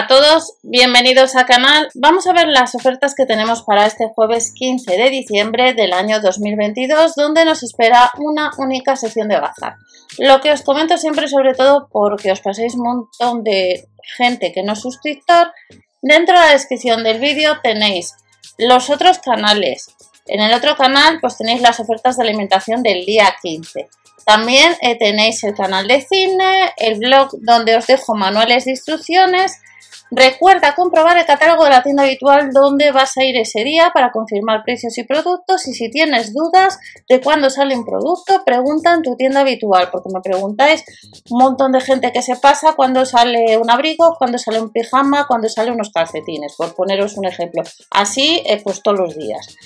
A todos, bienvenidos al canal. Vamos a ver las ofertas que tenemos para este jueves 15 de diciembre del año 2022, donde nos espera una única sesión de bazar. Lo que os comento siempre, sobre todo porque os paséis un montón de gente que no es suscriptor, dentro de la descripción del vídeo tenéis los otros canales. En el otro canal pues tenéis las ofertas de alimentación del día 15. También eh, tenéis el canal de cine, el blog donde os dejo manuales de instrucciones. Recuerda comprobar el catálogo de la tienda habitual donde vas a ir ese día para confirmar precios y productos y si tienes dudas de cuándo sale un producto, pregunta en tu tienda habitual porque me preguntáis un montón de gente que se pasa cuando sale un abrigo, cuando sale un pijama, cuando sale unos calcetines, por poneros un ejemplo. Así pues todos los días.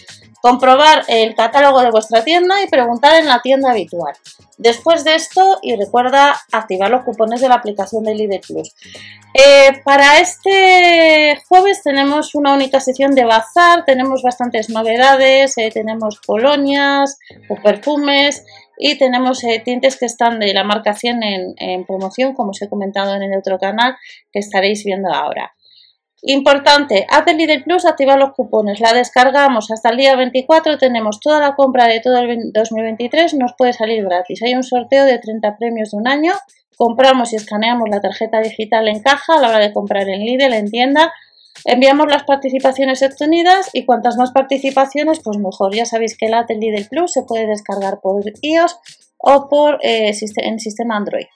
Comprobar el catálogo de vuestra tienda y preguntar en la tienda habitual. Después de esto, y recuerda activar los cupones de la aplicación de Lidl Plus. Eh, para este jueves tenemos una única sesión de bazar, tenemos bastantes novedades, eh, tenemos colonias o perfumes y tenemos eh, tintes que están de la marca 100 en, en promoción, como os he comentado en el otro canal que estaréis viendo ahora. Importante, haz de Lidl Plus, activa los cupones, la descargamos hasta el día 24, tenemos toda la compra de todo el 2023, nos puede salir gratis. Hay un sorteo de 30 premios de un año, compramos y escaneamos la tarjeta digital en caja a la hora de comprar en Lidl, en tienda, enviamos las participaciones obtenidas y cuantas más participaciones, pues mejor. Ya sabéis que el app Lidl Plus se puede descargar por iOS o por eh, en sistema Android.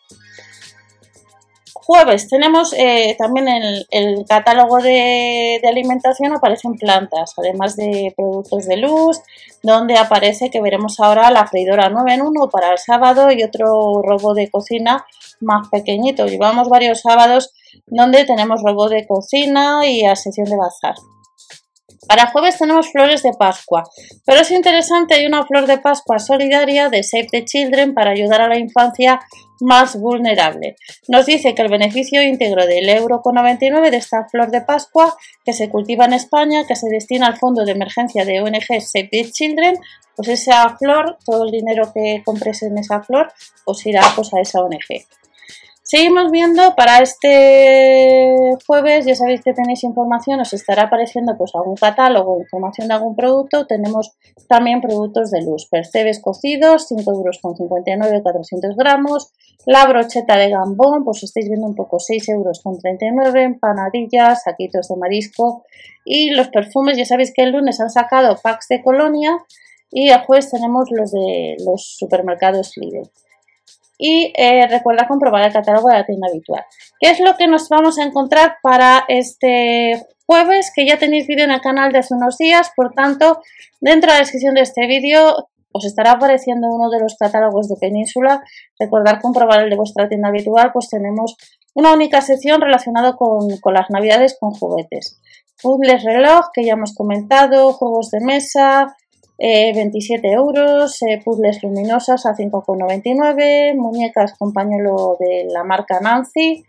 Jueves tenemos eh, también el, el catálogo de, alimentación, aparecen plantas, además de productos de luz, donde aparece que veremos ahora la freidora 9 en 1 para el sábado y otro robo de cocina más pequeñito. Llevamos varios sábados donde tenemos robo de cocina y a sesión de bazar. Para jueves tenemos flores de Pascua, pero es interesante, hay una flor de Pascua solidaria de Save the Children para ayudar a la infancia más vulnerable. Nos dice que el beneficio íntegro del euro con 99 de esta flor de Pascua que se cultiva en España, que se destina al fondo de emergencia de ONG Save the Children, pues esa flor, todo el dinero que compres en esa flor, pues irá pues, a esa ONG. Seguimos viendo para este jueves, ya sabéis que tenéis información, os estará apareciendo pues algún catálogo, información de algún producto, tenemos también productos de luz, percebes cocidos, 5 euros con 59, 400 gramos, la brocheta de gambón, pues estáis viendo un poco 6 euros con 39, empanadillas, saquitos de marisco y los perfumes, ya sabéis que el lunes han sacado packs de colonia y el jueves tenemos los de los supermercados Lidl y eh, recuerda comprobar el catálogo de la tienda habitual. ¿Qué es lo que nos vamos a encontrar para este jueves? Que ya tenéis vídeo en el canal de hace unos días, por tanto, dentro de la descripción de este vídeo os estará apareciendo uno de los catálogos de Península. Recordad comprobar el de vuestra tienda habitual, pues tenemos una única sección relacionada con, con las navidades con juguetes. Puzzles reloj, que ya hemos comentado, juegos de mesa, 27 eh, euros, eh, puzzles luminosas a 5,99, muñecas con de la marca Nancy.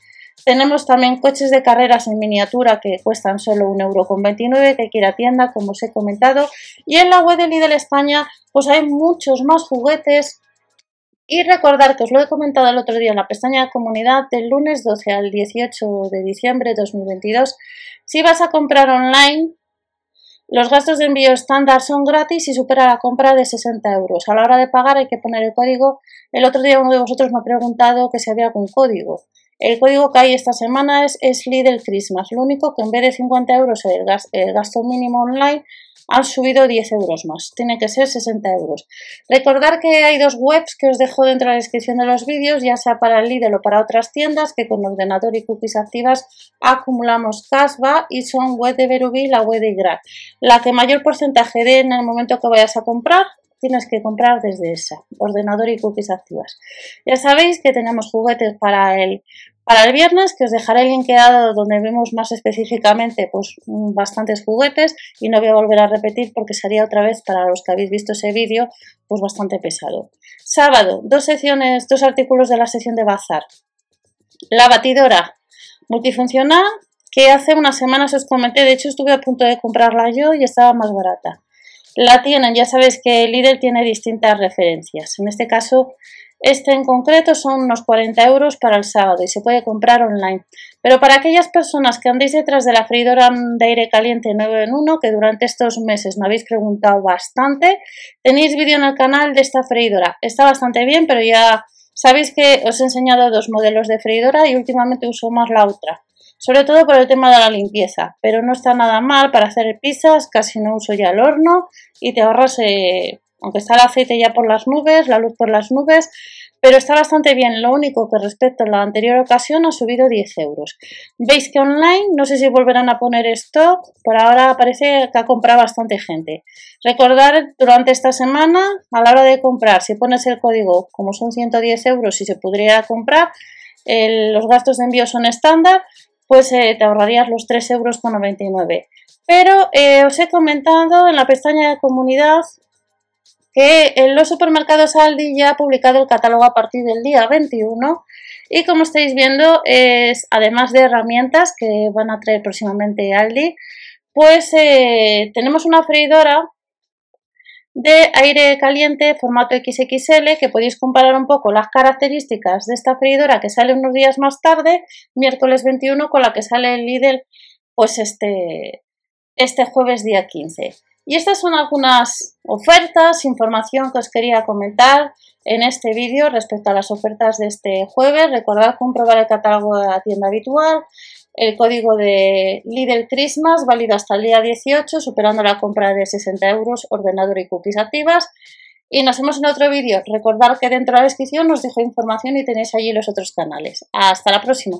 Tenemos también coches de carreras en miniatura que cuestan solo 1,29€ que quiera tienda, como os he comentado. Y en la web de Lidl España, pues hay muchos más juguetes. Y recordar que os lo he comentado el otro día en la pestaña de comunidad del lunes 12 al 18 de diciembre de 2022. Si vas a comprar online, los gastos de envío estándar son gratis y supera la compra de 60 euros. A la hora de pagar hay que poner el código. El otro día uno de vosotros me ha preguntado que si había algún código. El código que hay esta semana es, es Lidl Christmas. Lo único que en vez de 50 euros el, el gasto mínimo online han subido 10 euros más. Tiene que ser 60 euros. Recordar que hay dos webs que os dejo dentro de la descripción de los vídeos, ya sea para el Lidl o para otras tiendas, que con ordenador y cookies activas acumulamos cashback y son web de Berubí y la web de Igra. La que mayor porcentaje dé en el momento que vayas a comprar, tienes que comprar desde esa, ordenador y cookies activas. Ya sabéis que tenemos juguetes para el para el viernes, que os dejaré el linkeado donde vemos más específicamente pues, bastantes juguetes y no voy a volver a repetir porque sería otra vez para los que habéis visto ese vídeo pues bastante pesado. Sábado, dos secciones, dos artículos de la sección de bazar. La batidora multifuncional que hace unas semanas os comenté, de hecho estuve a punto de comprarla yo y estaba más barata. la tienen. Ya sabéis que Lidl tiene distintas referencias. En este caso, este en concreto son unos 40 euros para el sábado y se puede comprar online. Pero para aquellas personas que andéis detrás de la freidora de aire caliente 9 en 1, que durante estos meses me habéis preguntado bastante, tenéis vídeo en el canal de esta freidora. Está bastante bien, pero ya sabéis que os he enseñado dos modelos de freidora y últimamente uso más la otra. Sobre todo por el tema de la limpieza, pero no está nada mal para hacer pizzas, casi no uso ya el horno y te ahorras eh, aunque está el aceite ya por las nubes, la luz por las nubes, pero está bastante bien. Lo único que respecto a la anterior ocasión ha subido 10 euros. Veis que online, no sé si volverán a poner stock, por ahora parece que ha comprado bastante gente. Recordar durante esta semana, a la hora de comprar, si pones el código, como son 110 euros y se podría comprar, los gastos de envío son estándar, pues eh, te ahorrarías los 3,99 euros. Pero eh, os he comentado en la pestaña de comunidad que en los supermercados Aldi ya ha publicado el catálogo a partir del día 21 y como estáis viendo es además de herramientas que van a traer próximamente Aldi pues eh, tenemos una freidora de aire caliente formato XXL que podéis comparar un poco las características de esta freidora que sale unos días más tarde, miércoles 21, con la que sale el Lidl pues este, este jueves día 15. Y estas son algunas ofertas, información que os quería comentar en este vídeo respecto a las ofertas de este jueves. Recordad comprobar el catálogo de la tienda habitual, el código de Lidl Christmas, válido hasta el día 18, superando la compra de 60 euros, ordenador y cookies activas. Y nos vemos en otro vídeo. Recordad que dentro de la descripción os dejo información y tenéis allí los otros canales. Hasta la próxima.